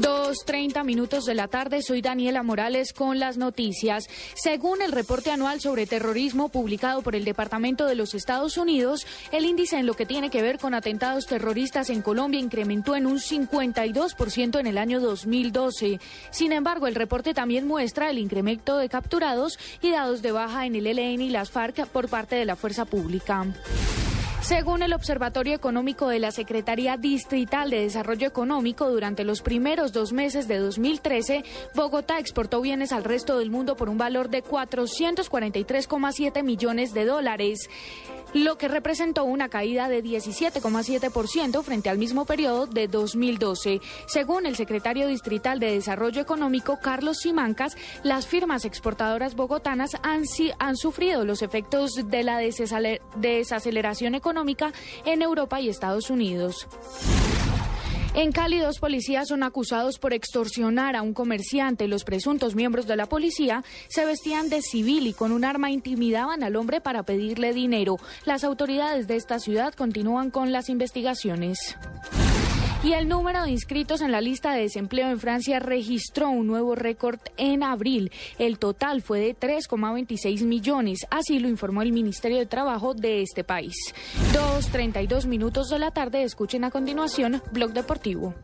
2.30 minutos de la tarde, soy Daniela Morales con las noticias. Según el reporte anual sobre terrorismo publicado por el Departamento de los Estados Unidos, el índice en lo que tiene que ver con atentados terroristas en Colombia incrementó en un 52% en el año 2012. Sin embargo, el reporte también muestra el incremento de capturados y dados de baja en el ELN y las FARC por parte de la fuerza pública. Según el Observatorio Económico de la Secretaría Distrital de Desarrollo Económico, durante los primeros dos meses de 2013, Bogotá exportó bienes al resto del mundo por un valor de 443,7 millones de dólares lo que representó una caída de 17,7% frente al mismo periodo de 2012. Según el secretario distrital de Desarrollo Económico, Carlos Simancas, las firmas exportadoras bogotanas han, han sufrido los efectos de la desaceleración económica en Europa y Estados Unidos. En Cali, dos policías son acusados por extorsionar a un comerciante. Los presuntos miembros de la policía se vestían de civil y con un arma intimidaban al hombre para pedirle dinero. Las autoridades de esta ciudad continúan con las investigaciones. Y el número de inscritos en la lista de desempleo en Francia registró un nuevo récord en abril. El total fue de 3,26 millones, así lo informó el Ministerio de Trabajo de este país. 2.32 minutos de la tarde, escuchen a continuación Blog Deportivo.